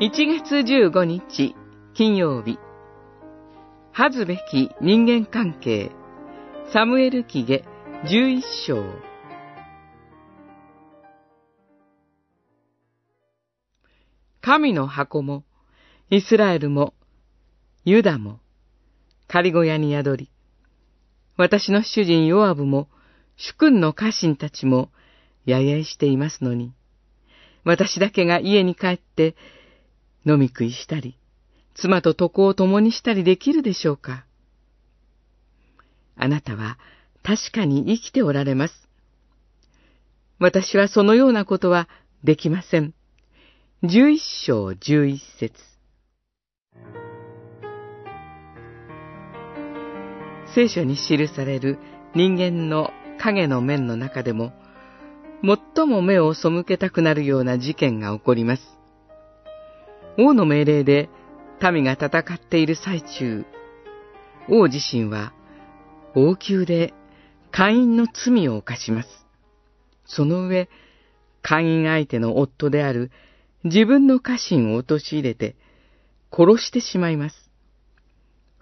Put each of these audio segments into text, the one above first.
1月15日金曜日。恥ずべき人間関係。サムエル記下11章。神の箱もイスラエルもユダも仮小屋に宿り私の主人ヨアブも主君の家臣たちも野営していますのに私だけが家に帰って飲み食いしたり、妻と床を共にしたりできるでしょうか？あなたは確かに生きておられます。私はそのようなことはできません。十一章十一節聖書に記される人間の影の面の中でも、最も目を背けたくなるような事件が起こります。王の命令で民が戦っている最中、王自身は王宮で会員の罪を犯します。その上、会員相手の夫である自分の家臣を陥れて殺してしまいます。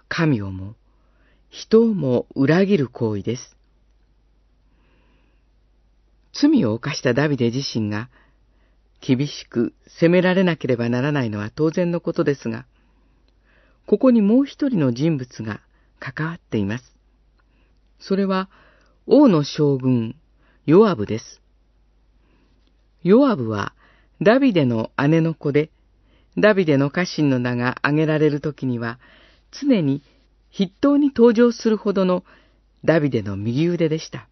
神をも人をも裏切る行為です。罪を犯したダビデ自身が厳しく責められなければならないのは当然のことですが、ここにもう一人の人物が関わっています。それは王の将軍、ヨアブです。ヨアブはダビデの姉の子で、ダビデの家臣の名が挙げられるときには、常に筆頭に登場するほどのダビデの右腕でした。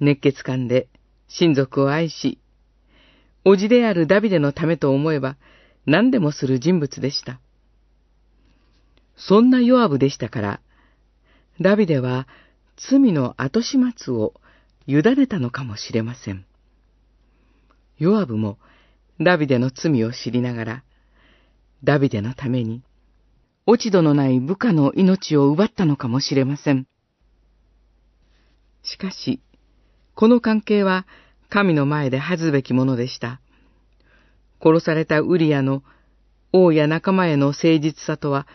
熱血感で親族を愛し、叔父であるダビデのためと思えば何でもする人物でした。そんなヨアブでしたから、ダビデは罪の後始末を委ねたのかもしれません。ヨアブもダビデの罪を知りながら、ダビデのために、落ち度のない部下の命を奪ったのかもしれません。しかし、この関係は神の前で恥ずべきものでした。殺されたウリアの王や仲間への誠実さとは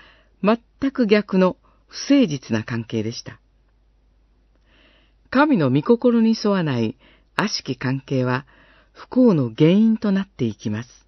全く逆の不誠実な関係でした。神の御心に沿わない悪しき関係は不幸の原因となっていきます。